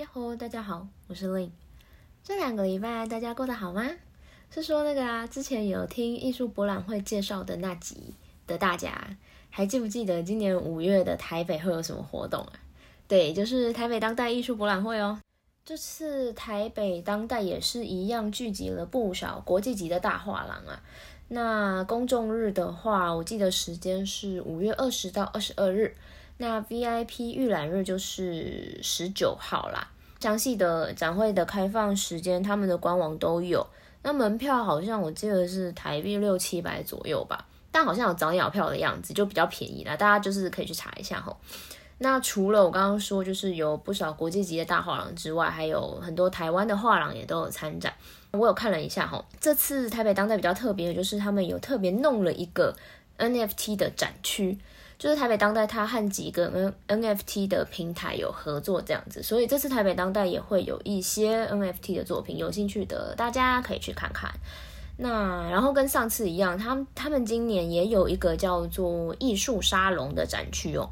呀吼，大家好，我是 Lin。这两个礼拜大家过得好吗？是说那个啊，之前有听艺术博览会介绍的那集的大家，还记不记得今年五月的台北会有什么活动啊？对，就是台北当代艺术博览会哦。这次台北当代也是一样聚集了不少国际级的大画廊啊。那公众日的话，我记得时间是五月二十到二十二日。那 VIP 预览日就是十九号啦。详细的展会的开放时间，他们的官网都有。那门票好像我记得是台币六七百左右吧，但好像有早鸟票的样子，就比较便宜啦。大家就是可以去查一下吼。那除了我刚刚说，就是有不少国际级的大画廊之外，还有很多台湾的画廊也都有参展。我有看了一下哈，这次台北当代比较特别的就是他们有特别弄了一个 NFT 的展区，就是台北当代它和几个 N NFT 的平台有合作这样子，所以这次台北当代也会有一些 NFT 的作品，有兴趣的大家可以去看看。那然后跟上次一样，他他们今年也有一个叫做艺术沙龙的展区哦，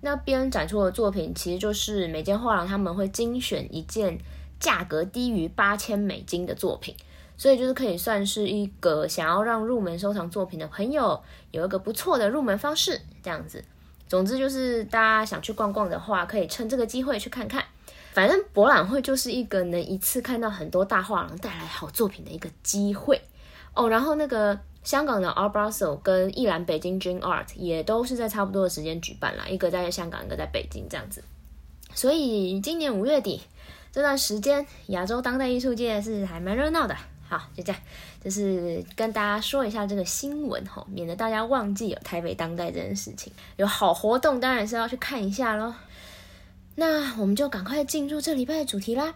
那边展出的作品其实就是每间画廊他们会精选一件。价格低于八千美金的作品，所以就是可以算是一个想要让入门收藏作品的朋友有一个不错的入门方式，这样子。总之就是大家想去逛逛的话，可以趁这个机会去看看。反正博览会就是一个能一次看到很多大画廊带来好作品的一个机会哦。然后那个香港的 Art Basel 跟一兰北京 Dream Art 也都是在差不多的时间举办啦，一个在香港，一个在北京这样子。所以今年五月底。这段时间，亚洲当代艺术界是还蛮热闹的。好，就这样，就是跟大家说一下这个新闻哈，免得大家忘记有台北当代这件事情。有好活动，当然是要去看一下喽。那我们就赶快进入这礼拜的主题啦。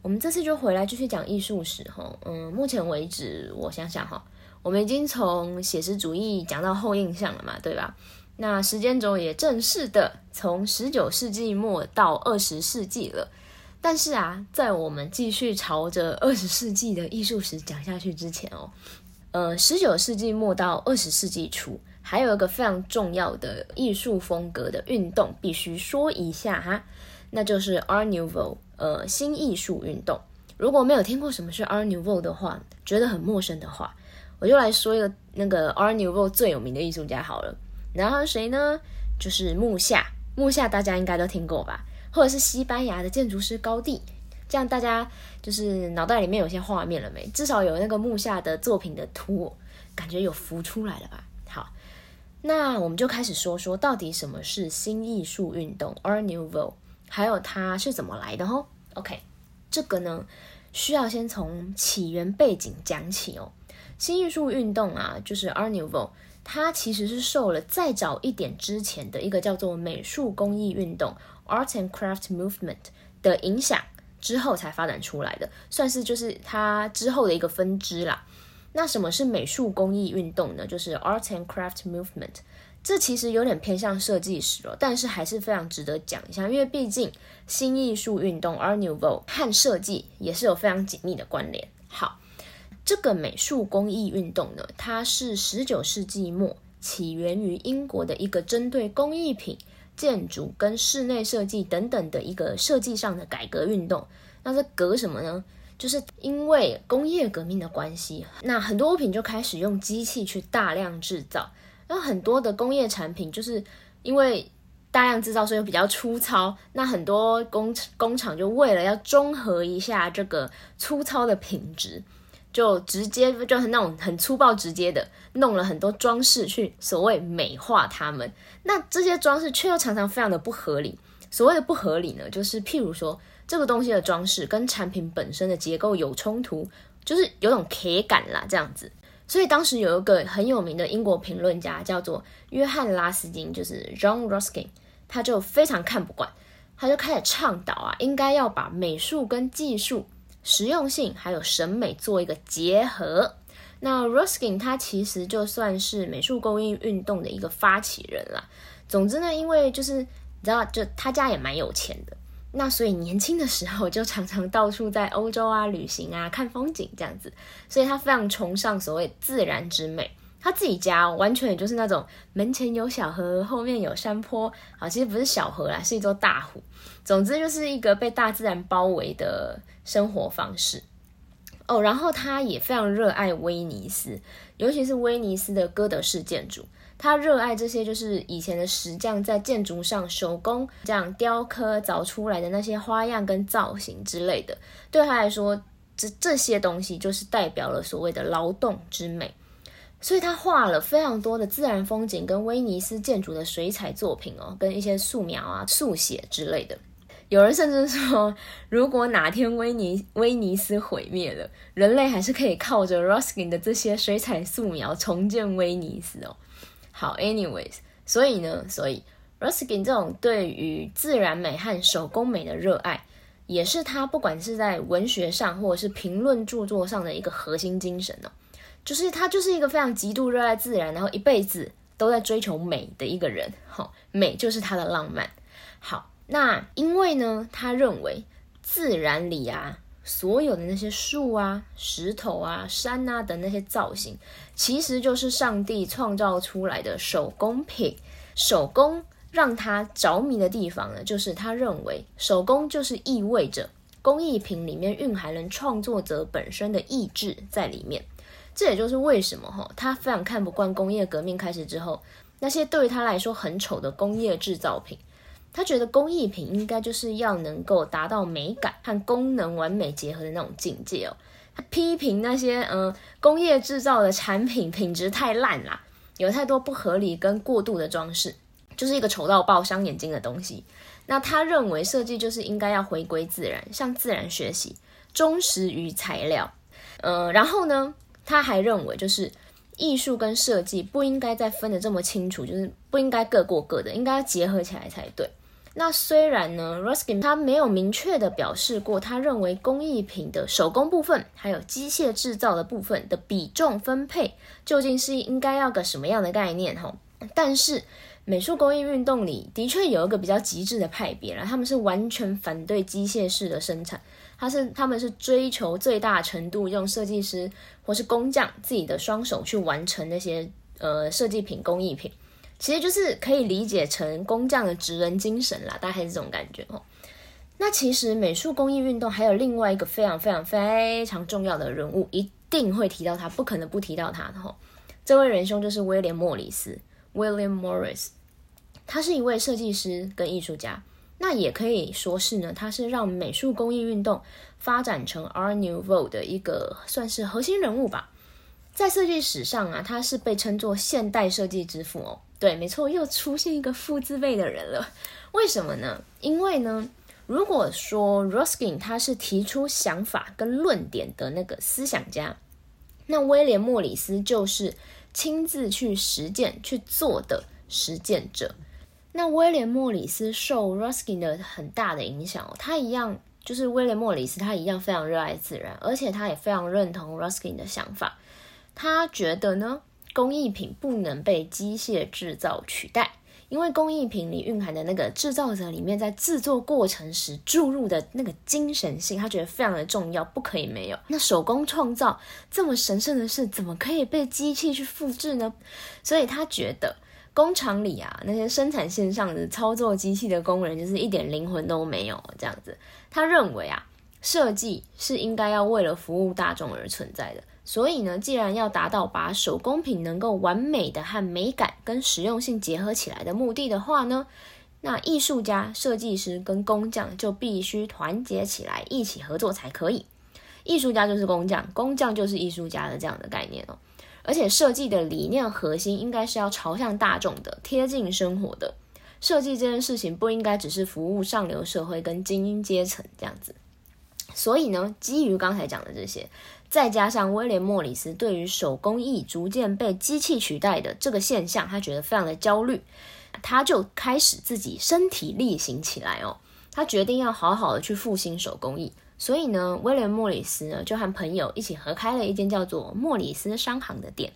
我们这次就回来继续讲艺术史哈。嗯，目前为止，我想想哈，我们已经从写实主义讲到后印象了嘛，对吧？那时间轴也正式的从十九世纪末到二十世纪了。但是啊，在我们继续朝着二十世纪的艺术史讲下去之前哦，呃，十九世纪末到二十世纪初，还有一个非常重要的艺术风格的运动必须说一下哈，那就是 Art Nouveau，呃，新艺术运动。如果没有听过什么是 Art Nouveau 的话，觉得很陌生的话，我就来说一个那个 Art Nouveau 最有名的艺术家好了。然后谁呢？就是木下，木下大家应该都听过吧。或者是西班牙的建筑师高地，这样大家就是脑袋里面有些画面了没？至少有那个木下的作品的图，感觉有浮出来了吧？好，那我们就开始说说到底什么是新艺术运动 （Art Nouveau），还有它是怎么来的哦。OK，这个呢需要先从起源背景讲起哦。新艺术运动啊，就是 Art Nouveau，它其实是受了再早一点之前的一个叫做美术工艺运动。Art and Craft Movement 的影响之后才发展出来的，算是就是它之后的一个分支啦。那什么是美术工艺运动呢？就是 Art and Craft Movement。这其实有点偏向设计史哦，但是还是非常值得讲一下，因为毕竟新艺术运动 Art Nouveau 和设计也是有非常紧密的关联。好，这个美术工艺运动呢，它是十九世纪末起源于英国的一个针对工艺品。建筑跟室内设计等等的一个设计上的改革运动，那这革什么呢？就是因为工业革命的关系，那很多物品就开始用机器去大量制造，那很多的工业产品就是因为大量制造，所以比较粗糙。那很多工工厂就为了要中和一下这个粗糙的品质。就直接就很那种很粗暴直接的弄了很多装饰去所谓美化它们，那这些装饰却又常常非常的不合理。所谓的不合理呢，就是譬如说这个东西的装饰跟产品本身的结构有冲突，就是有种 K 感啦这样子。所以当时有一个很有名的英国评论家叫做约翰拉斯金，就是 John Ruskin，他就非常看不惯，他就开始倡导啊，应该要把美术跟技术。实用性还有审美做一个结合。那 Ruskin 他其实就算是美术工艺运动的一个发起人了。总之呢，因为就是你知道，就他家也蛮有钱的，那所以年轻的时候就常常到处在欧洲啊旅行啊看风景这样子，所以他非常崇尚所谓自然之美。他自己家完全也就是那种门前有小河，后面有山坡，啊，其实不是小河啦，是一座大湖。总之就是一个被大自然包围的生活方式。哦，然后他也非常热爱威尼斯，尤其是威尼斯的哥德式建筑。他热爱这些，就是以前的石匠在建筑上手工这样雕刻凿出来的那些花样跟造型之类的。对他来说，这这些东西就是代表了所谓的劳动之美。所以他画了非常多的自然风景跟威尼斯建筑的水彩作品哦，跟一些素描啊、速写之类的。有人甚至说，如果哪天威尼威尼斯毁灭了，人类还是可以靠着 Ruskin 的这些水彩素描重建威尼斯哦。好，anyways，所以呢，所以 Ruskin 这种对于自然美和手工美的热爱，也是他不管是在文学上或者是评论著作上的一个核心精神哦。就是他就是一个非常极度热爱自然，然后一辈子都在追求美的一个人。好，美就是他的浪漫。好。那因为呢，他认为自然里啊，所有的那些树啊、石头啊、山啊的那些造型，其实就是上帝创造出来的手工品。手工让他着迷的地方呢，就是他认为手工就是意味着工艺品里面蕴含了创作者本身的意志在里面。这也就是为什么哈，他非常看不惯工业革命开始之后那些对于他来说很丑的工业制造品。他觉得工艺品应该就是要能够达到美感和功能完美结合的那种境界哦。他批评那些嗯工业制造的产品品质太烂啦，有太多不合理跟过度的装饰，就是一个丑到爆伤眼睛的东西。那他认为设计就是应该要回归自然，向自然学习，忠实于材料。呃，然后呢，他还认为就是艺术跟设计不应该再分得这么清楚，就是不应该各过各的，应该要结合起来才对。那虽然呢，Ruskin 他没有明确的表示过，他认为工艺品的手工部分还有机械制造的部分的比重分配究竟是应该要个什么样的概念哈。但是美术工艺运动里的确有一个比较极致的派别了，他们是完全反对机械式的生产，他是他们是追求最大程度用设计师或是工匠自己的双手去完成那些呃设计品工艺品。其实就是可以理解成工匠的职人精神啦，大概是这种感觉哦。那其实美术工艺运动还有另外一个非常非常非常重要的人物，一定会提到他，不可能不提到他的吼。这位仁兄就是威廉莫里斯 （William Morris），他是一位设计师跟艺术家，那也可以说是呢，他是让美术工艺运动发展成 Art Nouveau 的一个算是核心人物吧。在设计史上啊，他是被称作现代设计之父哦。对，没错，又出现一个父字辈的人了。为什么呢？因为呢，如果说 Ruskin 他是提出想法跟论点的那个思想家，那威廉莫里斯就是亲自去实践去做的实践者。那威廉莫里斯受 Ruskin 的很大的影响，他一样就是威廉莫里斯，他一样非常热爱自然，而且他也非常认同 Ruskin 的想法。他觉得呢？工艺品不能被机械制造取代，因为工艺品里蕴含的那个制造者里面在制作过程时注入的那个精神性，他觉得非常的重要，不可以没有。那手工创造这么神圣的事，怎么可以被机器去复制呢？所以他觉得工厂里啊，那些生产线上的操作机器的工人就是一点灵魂都没有这样子。他认为啊，设计是应该要为了服务大众而存在的。所以呢，既然要达到把手工品能够完美的和美感跟实用性结合起来的目的的话呢，那艺术家、设计师跟工匠就必须团结起来，一起合作才可以。艺术家就是工匠，工匠就是艺术家的这样的概念哦。而且设计的理念核心应该是要朝向大众的、贴近生活的。设计这件事情不应该只是服务上流社会跟精英阶层这样子。所以呢，基于刚才讲的这些。再加上威廉莫里斯对于手工艺逐渐被机器取代的这个现象，他觉得非常的焦虑，他就开始自己身体力行起来哦。他决定要好好的去复兴手工艺，所以呢，威廉莫里斯呢就和朋友一起合开了一间叫做莫里斯商行的店，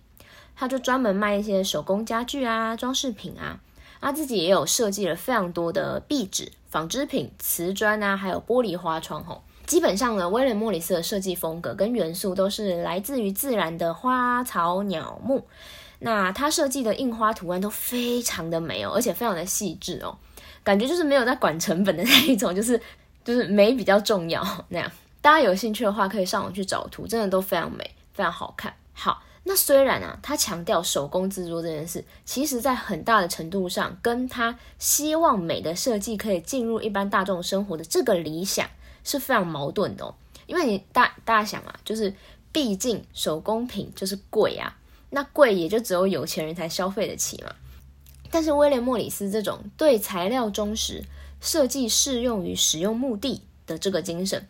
他就专门卖一些手工家具啊、装饰品啊，他自己也有设计了非常多的壁纸、纺织品、瓷砖啊，还有玻璃花窗吼。基本上呢，威廉莫里斯的设计风格跟元素都是来自于自然的花草鸟木。那他设计的印花图案都非常的美哦，而且非常的细致哦，感觉就是没有在管成本的那一种，就是就是美比较重要 那样。大家有兴趣的话，可以上网去找图，真的都非常美，非常好看。好，那虽然啊，他强调手工制作这件事，其实在很大的程度上，跟他希望美的设计可以进入一般大众生活的这个理想是非常矛盾的哦。因为你大大家想啊，就是毕竟手工品就是贵啊。那贵也就只有有钱人才消费得起嘛。但是威廉莫里斯这种对材料忠实、设计适用于使用目的的这个精神，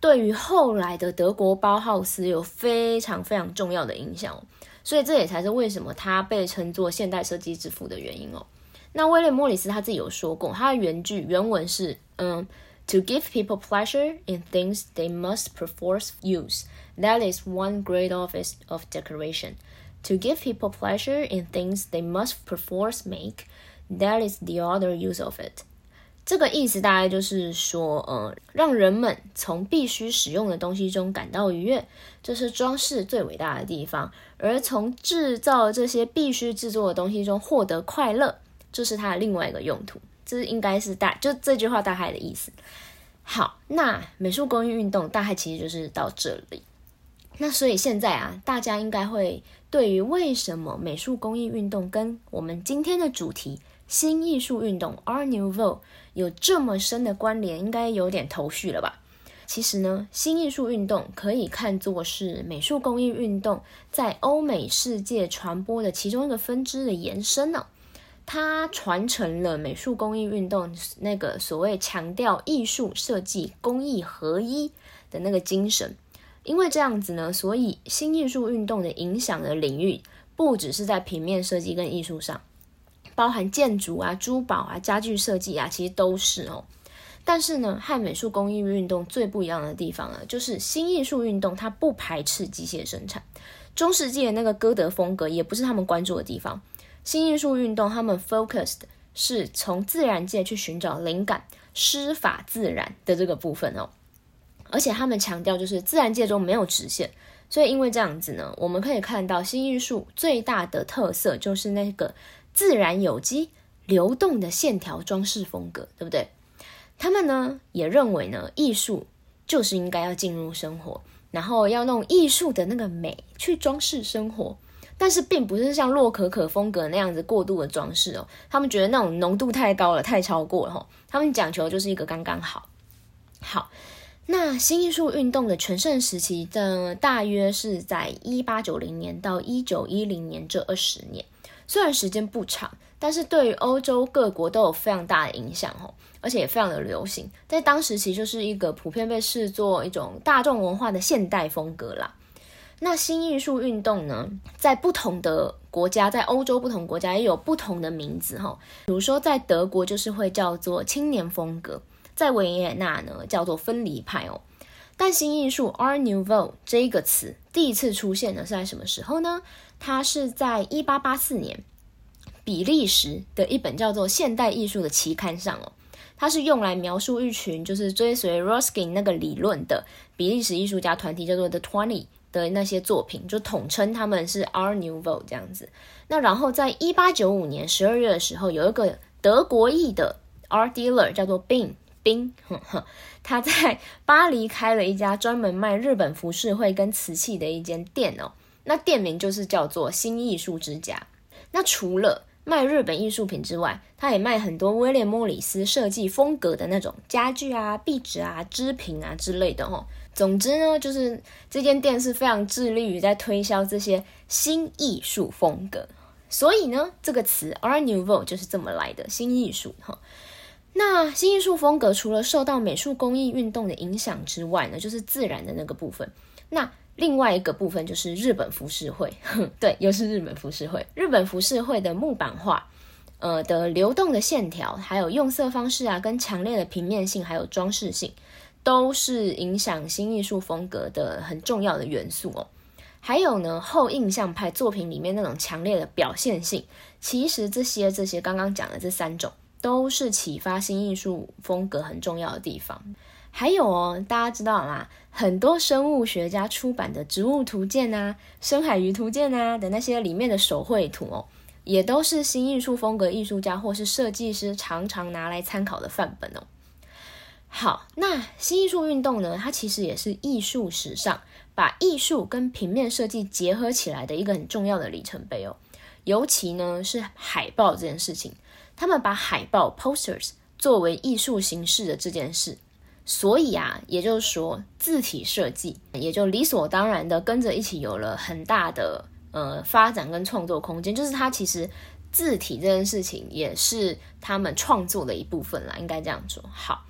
对于后来的德国包豪斯有非常非常重要的影响哦。所以这也才是为什么他被称作现代设计之父的原因哦。那威廉莫里斯他自己有说过，他的原句原文是：嗯，To give people pleasure in things they must perforce use, that is one great office of decoration. To give people pleasure in things they must perforce make, that is the other use of it. 这个意思大概就是说，呃，让人们从必须使用的东西中感到愉悦，这是装饰最伟大的地方；而从制造这些必须制作的东西中获得快乐，这是它的另外一个用途。这应该是大就这句话大概的意思。好，那美术工艺运动大概其实就是到这里。那所以现在啊，大家应该会对于为什么美术工艺运动跟我们今天的主题新艺术运动 Art Nouveau 有这么深的关联，应该有点头绪了吧？其实呢，新艺术运动可以看作是美术工艺运动在欧美世界传播的其中一个分支的延伸呢。它传承了美术工艺运动那个所谓强调艺术设计工艺合一的那个精神。因为这样子呢，所以新艺术运动的影响的领域不只是在平面设计跟艺术上，包含建筑啊、珠宝啊、家具设计啊，其实都是哦。但是呢，和美术工艺运动最不一样的地方呢，就是新艺术运动它不排斥机械生产，中世纪的那个歌德风格也不是他们关注的地方。新艺术运动他们 focused 是从自然界去寻找灵感，施法自然的这个部分哦。而且他们强调，就是自然界中没有直线，所以因为这样子呢，我们可以看到新艺术最大的特色就是那个自然有机流动的线条装饰风格，对不对？他们呢也认为呢，艺术就是应该要进入生活，然后要弄艺术的那个美去装饰生活，但是并不是像洛可可风格那样子过度的装饰哦，他们觉得那种浓度太高了，太超过了哈，他们讲求就是一个刚刚好，好。那新艺术运动的全盛时期的大约是在一八九零年到一九一零年这二十年，虽然时间不长，但是对于欧洲各国都有非常大的影响哦，而且也非常的流行，在当时其实就是一个普遍被视作一种大众文化的现代风格啦。那新艺术运动呢，在不同的国家，在欧洲不同国家也有不同的名字哈，比如说在德国就是会叫做青年风格。在维也纳呢，叫做分离派哦。但新艺术 Art Nouveau 这一个词第一次出现呢，是在什么时候呢？它是在一八八四年，比利时的一本叫做《现代艺术》的期刊上哦。它是用来描述一群就是追随 Ruskin 那个理论的比利时艺术家团体，叫做 The Twenty 的那些作品，就统称他们是 Art Nouveau 这样子。那然后在一八九五年十二月的时候，有一个德国裔的 Art Dealer 叫做 Bin。他在巴黎开了一家专门卖日本服饰会跟瓷器的一间店哦。那店名就是叫做新艺术之家。那除了卖日本艺术品之外，他也卖很多威廉莫里斯设计风格的那种家具啊、壁纸啊、织品啊之类的哦。总之呢，就是这间店是非常致力于在推销这些新艺术风格。所以呢，这个词 Art Nouveau 就是这么来的，新艺术哈。那新艺术风格除了受到美术工艺运动的影响之外呢，就是自然的那个部分。那另外一个部分就是日本浮世绘，对，又是日本浮世绘。日本浮世绘的木板画，呃的流动的线条，还有用色方式啊，跟强烈的平面性，还有装饰性，都是影响新艺术风格的很重要的元素哦。还有呢，后印象派作品里面那种强烈的表现性，其实这些这些刚刚讲的这三种。都是启发新艺术风格很重要的地方。还有哦，大家知道吗？很多生物学家出版的《植物图鉴》啊、《深海鱼图鉴》啊的那些里面的手绘图哦，也都是新艺术风格艺术家或是设计师常常拿来参考的范本哦。好，那新艺术运动呢？它其实也是艺术史上把艺术跟平面设计结合起来的一个很重要的里程碑哦。尤其呢是海报这件事情，他们把海报 posters 作为艺术形式的这件事，所以啊，也就是说字体设计也就理所当然的跟着一起有了很大的呃发展跟创作空间。就是它其实字体这件事情也是他们创作的一部分啦，应该这样说。好。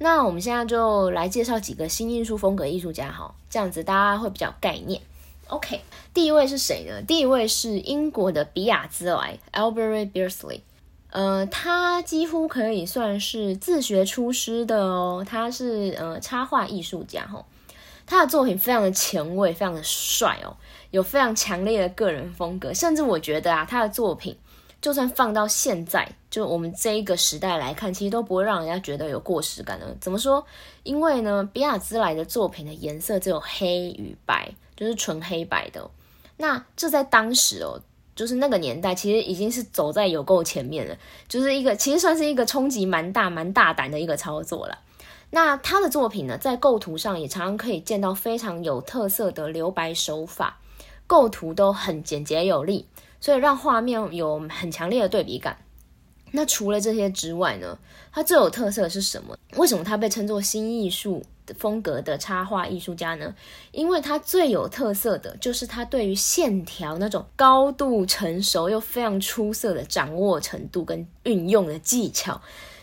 那我们现在就来介绍几个新艺术风格艺术家，哈，这样子大家会比较概念。OK，第一位是谁呢？第一位是英国的比亚兹莱 （Albert Beardsley）。呃，他几乎可以算是自学出师的哦。他是呃插画艺术家，哈，他的作品非常的前卫，非常的帅哦，有非常强烈的个人风格，甚至我觉得啊，他的作品。就算放到现在，就我们这一个时代来看，其实都不会让人家觉得有过时感的。怎么说？因为呢，比亚兹莱的作品的颜色只有黑与白，就是纯黑白的。那这在当时哦，就是那个年代，其实已经是走在有够前面了，就是一个其实算是一个冲击蛮大、蛮大胆的一个操作了。那他的作品呢，在构图上也常常可以见到非常有特色的留白手法，构图都很简洁有力。所以让画面有很强烈的对比感。那除了这些之外呢？它最有特色的是什么？为什么它被称作新艺术风格的插画艺术家呢？因为它最有特色的就是它对于线条那种高度成熟又非常出色的掌握程度跟运用的技巧。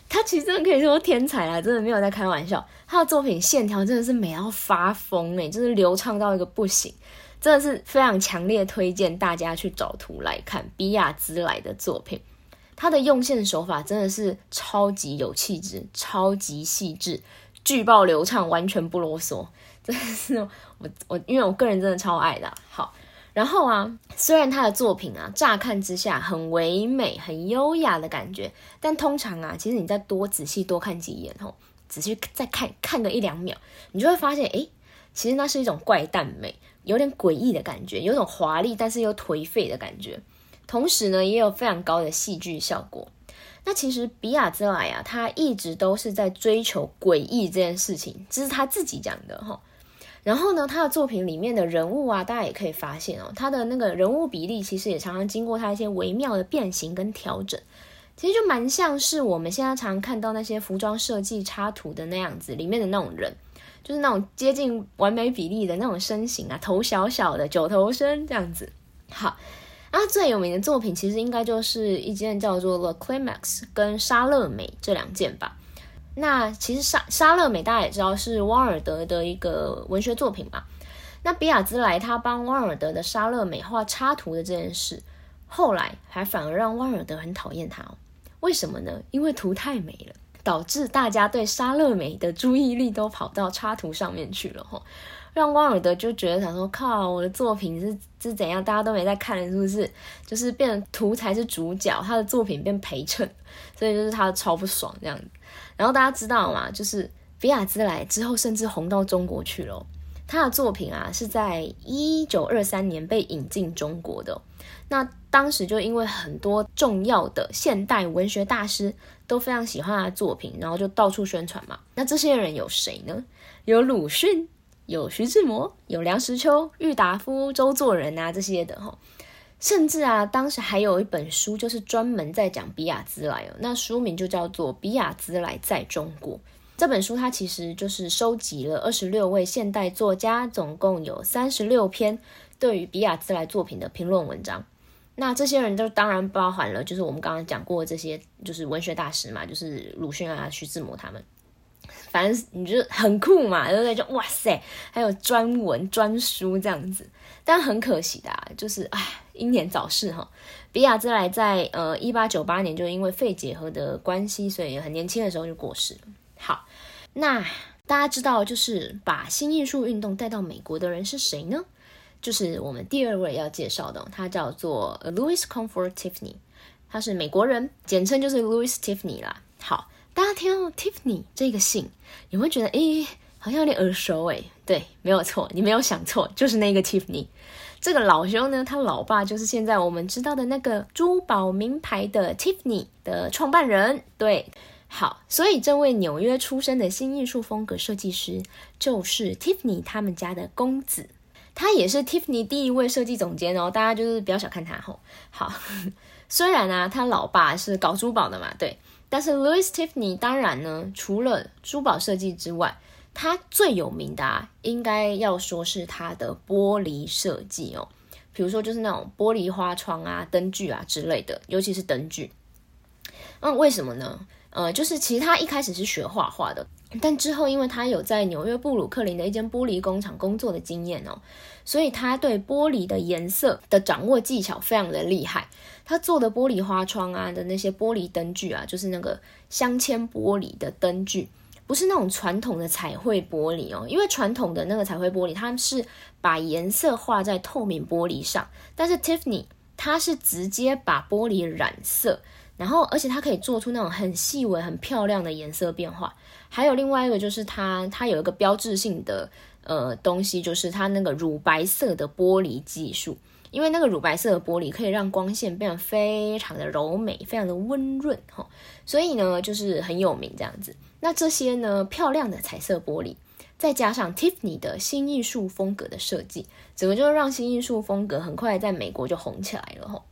他其实真的可以说天才啊！真的没有在开玩笑。他的作品线条真的是美到发疯哎，就是流畅到一个不行。真的是非常强烈推荐大家去找图来看比亚兹莱的作品，他的用线手法真的是超级有气质、超级细致、巨爆流畅，完全不啰嗦。真的是我我因为我个人真的超爱的。好，然后啊，虽然他的作品啊，乍看之下很唯美、很优雅的感觉，但通常啊，其实你再多仔细多看几眼吼，仔细再看看个一两秒，你就会发现，哎，其实那是一种怪诞美。有点诡异的感觉，有种华丽但是又颓废的感觉，同时呢，也有非常高的戏剧效果。那其实比亚兹莱啊，他一直都是在追求诡异这件事情，这是他自己讲的哈。然后呢，他的作品里面的人物啊，大家也可以发现哦，他的那个人物比例其实也常常经过他一些微妙的变形跟调整，其实就蛮像是我们现在常常看到那些服装设计插图的那样子里面的那种人。就是那种接近完美比例的那种身形啊，头小小的九头身这样子。好，啊，最有名的作品其实应该就是一件叫做《The Climax》跟《莎乐美》这两件吧。那其实莎莎乐美大家也知道是汪尔德的一个文学作品嘛。那比亚兹莱他帮汪尔德的《莎乐美》画插图的这件事，后来还反而让汪尔德很讨厌他哦。为什么呢？因为图太美了。导致大家对莎乐美的注意力都跑到插图上面去了哈，让汪尔德就觉得想说靠，我的作品是是怎样，大家都没在看，是不是？就是变成图才是主角，他的作品变陪衬，所以就是他超不爽这样子。然后大家知道吗？就是比亚兹莱之后甚至红到中国去了，他的作品啊是在一九二三年被引进中国的。那当时就因为很多重要的现代文学大师都非常喜欢他的作品，然后就到处宣传嘛。那这些人有谁呢？有鲁迅，有徐志摩，有梁实秋、郁达夫、周作人啊这些的哈。甚至啊，当时还有一本书就是专门在讲比亚兹莱哦，那书名就叫做《比亚兹莱在中国》。这本书它其实就是收集了二十六位现代作家，总共有三十六篇对于比亚兹莱作品的评论文章。那这些人都当然包含了，就是我们刚刚讲过这些，就是文学大师嘛，就是鲁迅啊、徐志摩他们。反正你就很酷嘛，对不对？就哇塞，还有专文专书这样子。但很可惜的，就是唉，英年早逝哈。比亚兹莱在呃一八九八年就因为肺结核的关系，所以很年轻的时候就过世了。好，那大家知道，就是把新艺术运动带到美国的人是谁呢？就是我们第二位要介绍的，他叫做 Louis Comfort Tiffany，他是美国人，简称就是 Louis Tiffany 啦。好，大家听到 Tiffany 这个姓，你会觉得诶，好像有点耳熟诶。对，没有错，你没有想错，就是那个 Tiffany。这个老兄呢，他老爸就是现在我们知道的那个珠宝名牌的 Tiffany 的创办人。对，好，所以这位纽约出生的新艺术风格设计师，就是 Tiffany 他们家的公子，他也是 Tiffany 第一位设计总监哦。大家就是不要小看他吼。好，虽然呢，他老爸是搞珠宝的嘛，对，但是 Louis Tiffany 当然呢，除了珠宝设计之外，它最有名的啊，应该要说是它的玻璃设计哦，比如说就是那种玻璃花窗啊、灯具啊之类的，尤其是灯具。那为什么呢？呃，就是其实他一开始是学画画的，但之后因为他有在纽约布鲁克林的一间玻璃工厂工作的经验哦，所以他对玻璃的颜色的掌握技巧非常的厉害。他做的玻璃花窗啊的那些玻璃灯具啊，就是那个镶嵌玻璃的灯具。不是那种传统的彩绘玻璃哦，因为传统的那个彩绘玻璃，它是把颜色画在透明玻璃上，但是 Tiffany 它是直接把玻璃染色，然后而且它可以做出那种很细微、很漂亮的颜色变化。还有另外一个就是它，它有一个标志性的呃东西，就是它那个乳白色的玻璃技术，因为那个乳白色的玻璃可以让光线变得非常的柔美、非常的温润哈，所以呢就是很有名这样子。那这些呢？漂亮的彩色玻璃，再加上 Tiffany 的新艺术风格的设计，整个就让新艺术风格很快在美国就红起来了。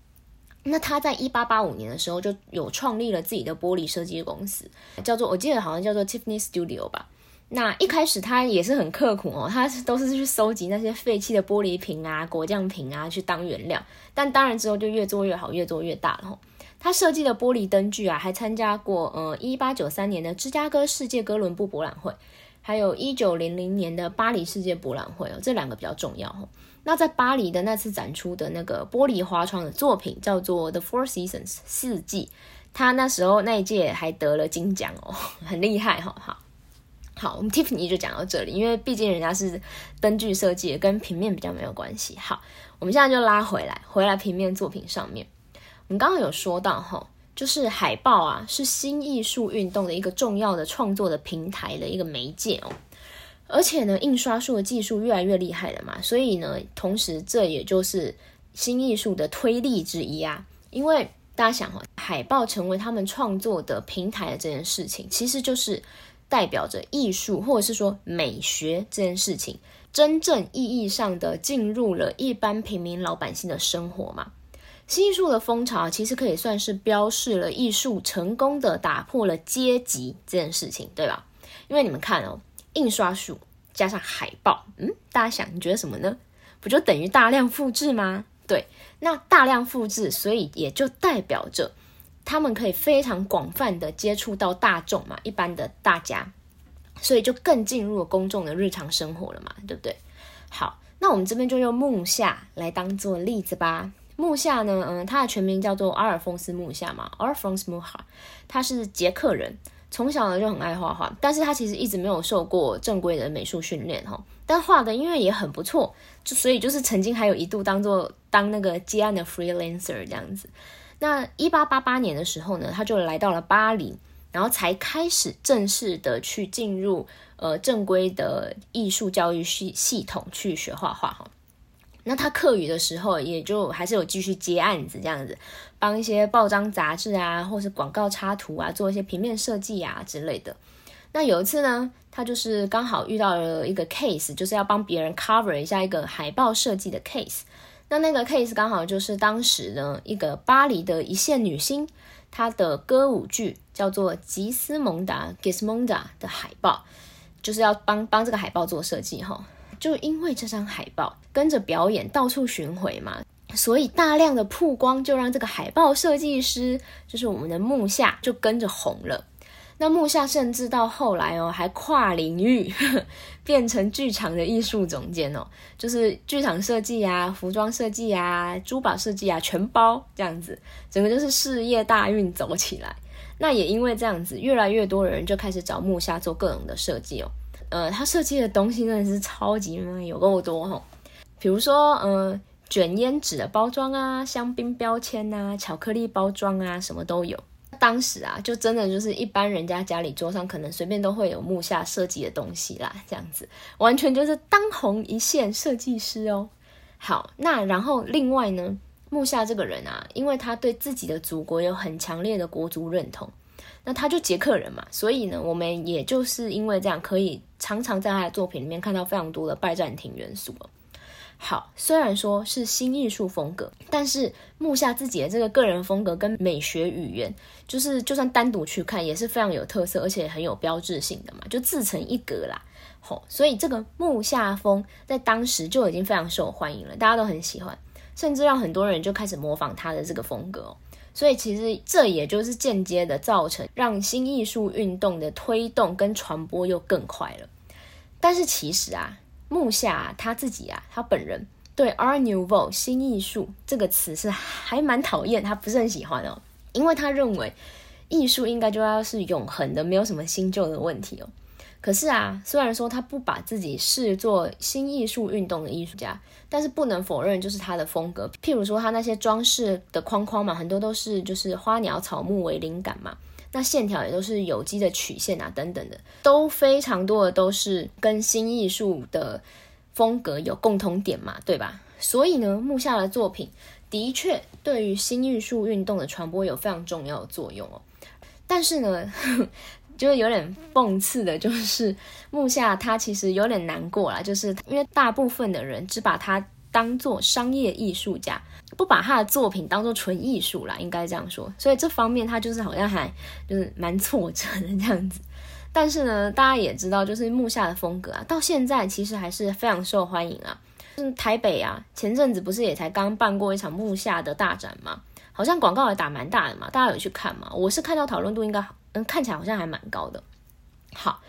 那他在一八八五年的时候就有创立了自己的玻璃设计公司，叫做我记得好像叫做 Tiffany Studio 吧。那一开始他也是很刻苦哦，他都是去收集那些废弃的玻璃瓶啊、果酱瓶啊去当原料，但当然之后就越做越好，越做越大了。他设计的玻璃灯具啊，还参加过呃一八九三年的芝加哥世界哥伦布博览会，还有一九零零年的巴黎世界博览会哦，这两个比较重要哦。那在巴黎的那次展出的那个玻璃花窗的作品叫做 The Four Seasons 四季，他那时候那一届还得了金奖哦，很厉害哈。好，好，我们 Tiffany 就讲到这里，因为毕竟人家是灯具设计，跟平面比较没有关系。好，我们现在就拉回来，回来平面作品上面。我们刚刚有说到哈，就是海报啊，是新艺术运动的一个重要的创作的平台的一个媒介哦。而且呢，印刷术的技术越来越厉害了嘛，所以呢，同时这也就是新艺术的推力之一啊。因为大家想哈，海报成为他们创作的平台的这件事情，其实就是代表着艺术或者是说美学这件事情，真正意义上的进入了一般平民老百姓的生活嘛。新艺术的风潮其实可以算是标示了艺术成功的打破了阶级这件事情，对吧？因为你们看哦，印刷术加上海报，嗯，大家想你觉得什么呢？不就等于大量复制吗？对，那大量复制，所以也就代表着他们可以非常广泛的接触到大众嘛，一般的大家，所以就更进入了公众的日常生活了嘛，对不对？好，那我们这边就用木下来当做例子吧。木下呢，嗯，他的全名叫做阿尔丰斯木下嘛阿尔丰斯木哈，他是捷克人，从小呢就很爱画画，但是他其实一直没有受过正规的美术训练哈，但画的因为也很不错，就所以就是曾经还有一度当做当那个接案的 freelancer 这样子。那一八八八年的时候呢，他就来到了巴黎，然后才开始正式的去进入呃正规的艺术教育系系统去学画画哈。那他课余的时候，也就还是有继续接案子这样子，帮一些报章杂志啊，或是广告插图啊，做一些平面设计啊之类的。那有一次呢，他就是刚好遇到了一个 case，就是要帮别人 cover 一下一个海报设计的 case。那那个 case 刚好就是当时呢一个巴黎的一线女星，她的歌舞剧叫做《吉斯蒙达》（Gismonda） 的海报，就是要帮帮这个海报做设计哈。就因为这张海报跟着表演到处巡回嘛，所以大量的曝光就让这个海报设计师，就是我们的木下，就跟着红了。那木下甚至到后来哦，还跨领域 变成剧场的艺术总监哦，就是剧场设计啊、服装设计啊、珠宝设计啊，全包这样子，整个就是事业大运走起来。那也因为这样子，越来越多的人就开始找木下做各种的设计哦。呃，他设计的东西真的是超级有够多哈，比如说，呃，卷烟纸的包装啊，香槟标签啊，巧克力包装啊，什么都有。当时啊，就真的就是一般人家家里桌上可能随便都会有木下设计的东西啦，这样子完全就是当红一线设计师哦。好，那然后另外呢，木下这个人啊，因为他对自己的祖国有很强烈的国族认同，那他就捷克人嘛，所以呢，我们也就是因为这样，可以常常在他的作品里面看到非常多的拜占庭元素。好，虽然说是新艺术风格，但是木下自己的这个个人风格跟美学语言，就是就算单独去看也是非常有特色，而且很有标志性的嘛，就自成一格啦。吼，所以这个木下风在当时就已经非常受欢迎了，大家都很喜欢，甚至让很多人就开始模仿他的这个风格。所以其实这也就是间接的造成让新艺术运动的推动跟传播又更快了。但是其实啊。木下他自己啊，他本人对 Art Nouveau 新艺术这个词是还蛮讨厌，他不是很喜欢哦，因为他认为艺术应该就要是永恒的，没有什么新旧的问题哦。可是啊，虽然说他不把自己视作新艺术运动的艺术家，但是不能否认就是他的风格，譬如说他那些装饰的框框嘛，很多都是就是花鸟草木为灵感嘛。那线条也都是有机的曲线啊，等等的，都非常多的都是跟新艺术的风格有共同点嘛，对吧？所以呢，木下的作品的确对于新艺术运动的传播有非常重要的作用哦。但是呢，就是有点讽刺的，就是木下他其实有点难过啦，就是因为大部分的人只把他当做商业艺术家。不把他的作品当做纯艺术啦，应该这样说。所以这方面他就是好像还就是蛮挫折的这样子。但是呢，大家也知道，就是木下的风格啊，到现在其实还是非常受欢迎啊。就是，台北啊，前阵子不是也才刚办过一场木下的大展吗？好像广告也打蛮大的嘛，大家有去看吗？我是看到讨论度应该嗯看起来好像还蛮高的。好，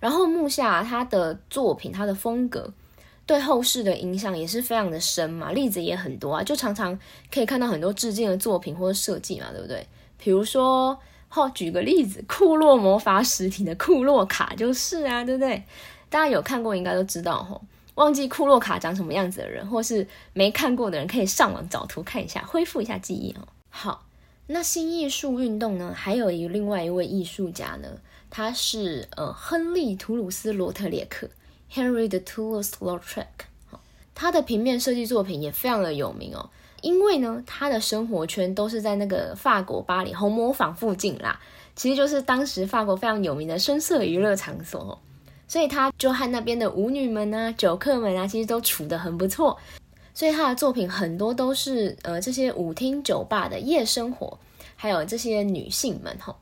然后木下他的作品，他的风格。对后世的影响也是非常的深嘛，例子也很多啊，就常常可以看到很多致敬的作品或者设计嘛，对不对？比如说，好举个例子，库洛魔法实体的库洛卡就是啊，对不对？大家有看过应该都知道吼，忘记库洛卡长什么样子的人，或是没看过的人，可以上网找图看一下，恢复一下记忆哦。好，那新艺术运动呢，还有一另外一位艺术家呢，他是呃亨利·图鲁斯·罗特列克。Henry de Toulouse-Lautrec，他的平面设计作品也非常的有名哦。因为呢，他的生活圈都是在那个法国巴黎红磨坊附近啦，其实就是当时法国非常有名的声色娱乐场所，所以他就和那边的舞女们啊、酒客们啊，其实都处得很不错。所以他的作品很多都是呃这些舞厅酒吧的夜生活，还有这些女性们哈。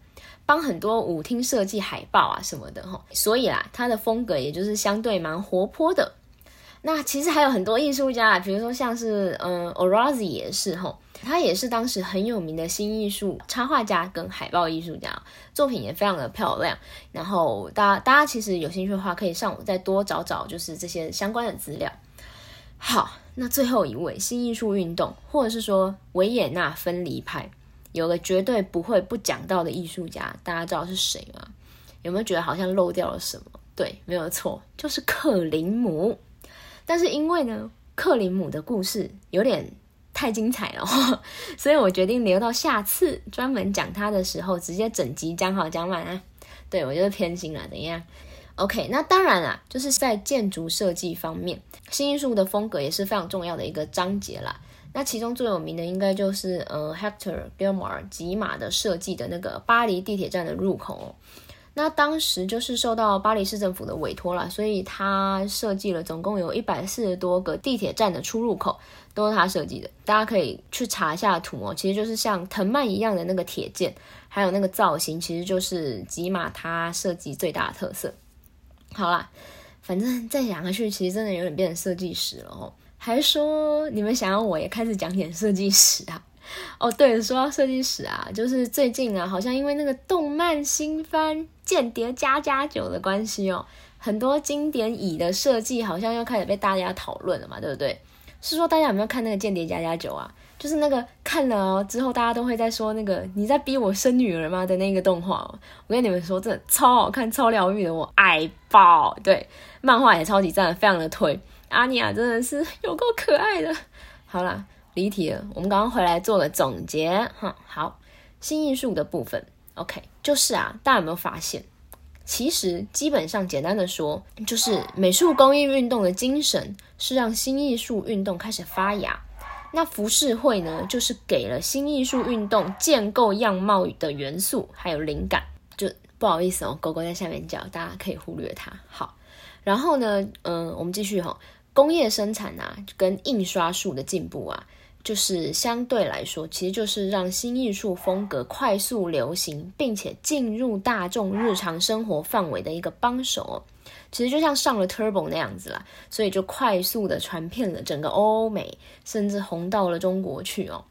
帮很多舞厅设计海报啊什么的哈，所以啦，他的风格也就是相对蛮活泼的。那其实还有很多艺术家啊，比如说像是嗯 o r a z i 也是哈，他也是当时很有名的新艺术插画家跟海报艺术家，作品也非常的漂亮。然后大家大家其实有兴趣的话，可以上网再多找找，就是这些相关的资料。好，那最后一位新艺术运动，或者是说维也纳分离派。有个绝对不会不讲到的艺术家，大家知道是谁吗？有没有觉得好像漏掉了什么？对，没有错，就是克林姆。但是因为呢，克林姆的故事有点太精彩了，所以我决定留到下次专门讲他的时候，直接整集讲好讲满啊。对我就是偏心了，等一下。OK，那当然啦，就是在建筑设计方面，新艺术的风格也是非常重要的一个章节啦。那其中最有名的应该就是呃，Hector Guillemar 吉马的设计的那个巴黎地铁站的入口哦。那当时就是受到巴黎市政府的委托了，所以他设计了总共有一百四十多个地铁站的出入口，都是他设计的。大家可以去查一下图哦，其实就是像藤蔓一样的那个铁件，还有那个造型，其实就是吉马他设计最大的特色。好啦，反正再讲下去，其实真的有点变成设计师了哦。还说你们想要我也开始讲点设计师啊？哦，对，说到设计师啊，就是最近啊，好像因为那个动漫新番《间谍加加九》的关系哦，很多经典椅的设计好像又开始被大家讨论了嘛，对不对？是说大家有没有看那个《间谍加加九》啊？就是那个看了之后，大家都会在说那个你在逼我生女儿吗的那个动画。我跟你们说，真的超好看、超疗愈的，我爱爆！对，漫画也超级赞，非常的推。阿尼亚真的是有够可爱的。好啦，离题了。我们刚刚回来做个总结哈。好，新艺术的部分，OK，就是啊，大家有没有发现？其实基本上简单的说，就是美术工艺运动的精神是让新艺术运动开始发芽。那浮世绘呢，就是给了新艺术运动建构样貌的元素还有灵感。就不好意思哦，狗狗在下面叫，大家可以忽略它。好，然后呢，嗯，我们继续哈，工业生产啊，跟印刷术的进步啊。就是相对来说，其实就是让新艺术风格快速流行，并且进入大众日常生活范围的一个帮手。其实就像上了 Turbo 那样子啦，所以就快速的传遍了整个欧美，甚至红到了中国去哦。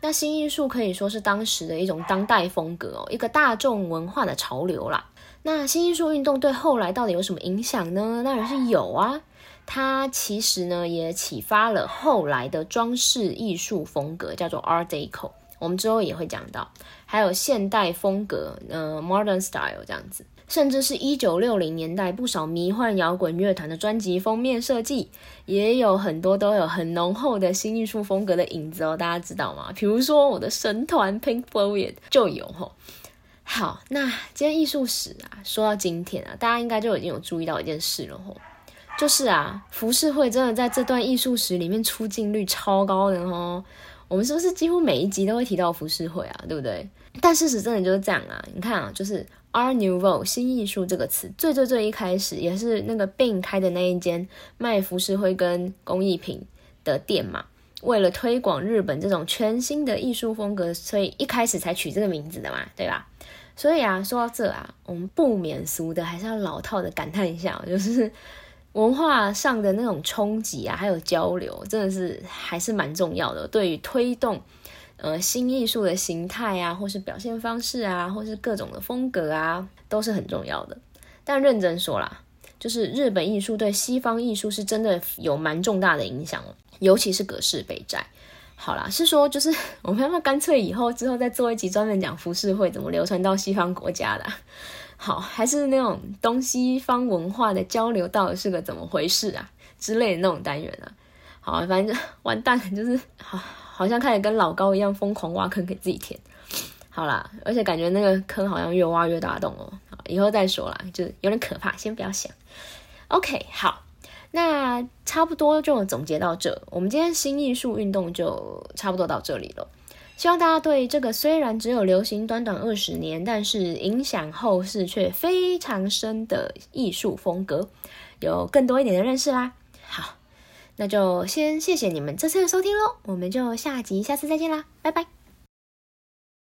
那新艺术可以说是当时的一种当代风格哦，一个大众文化的潮流啦。那新艺术运动对后来到底有什么影响呢？当然是有啊。它其实呢，也启发了后来的装饰艺术风格，叫做 Art Deco。我们之后也会讲到，还有现代风格，呃，Modern Style 这样子，甚至是一九六零年代不少迷幻摇滚乐团的专辑封面设计，也有很多都有很浓厚的新艺术风格的影子哦。大家知道吗？比如说我的神团 Pink Floyd 就有吼。好，那今天艺术史啊，说到今天啊，大家应该就已经有注意到一件事了吼。就是啊，浮世绘真的在这段艺术史里面出镜率超高的哦。我们是不是几乎每一集都会提到浮世绘啊？对不对？但事实真的就是这样啊。你看啊，就是 Art Nouveau 新艺术这个词，最最最一开始也是那个 Bing 开的那一间卖浮世绘跟工艺品的店嘛。为了推广日本这种全新的艺术风格，所以一开始才取这个名字的嘛，对吧？所以啊，说到这啊，我们不免俗的还是要老套的感叹一下，就是。文化上的那种冲击啊，还有交流，真的是还是蛮重要的。对于推动呃新艺术的形态啊，或是表现方式啊，或是各种的风格啊，都是很重要的。但认真说啦，就是日本艺术对西方艺术是真的有蛮重大的影响，尤其是葛饰北斋。好啦，是说就是我们要不要干脆以后之后再做一集专门讲浮世绘怎么流传到西方国家的？好，还是那种东西方文化的交流到底是个怎么回事啊之类的那种单元啊。好，反正完蛋，就是好，好像开始跟老高一样疯狂挖坑给自己填。好啦，而且感觉那个坑好像越挖越大洞哦。以后再说啦，就有点可怕，先不要想。OK，好，那差不多就总结到这，我们今天新艺术运动就差不多到这里了。希望大家对这个虽然只有流行短短二十年，但是影响后世却非常深的艺术风格，有更多一点的认识啦。那就先谢谢你们这次的收听喽，我们就下集下次再见啦，拜拜。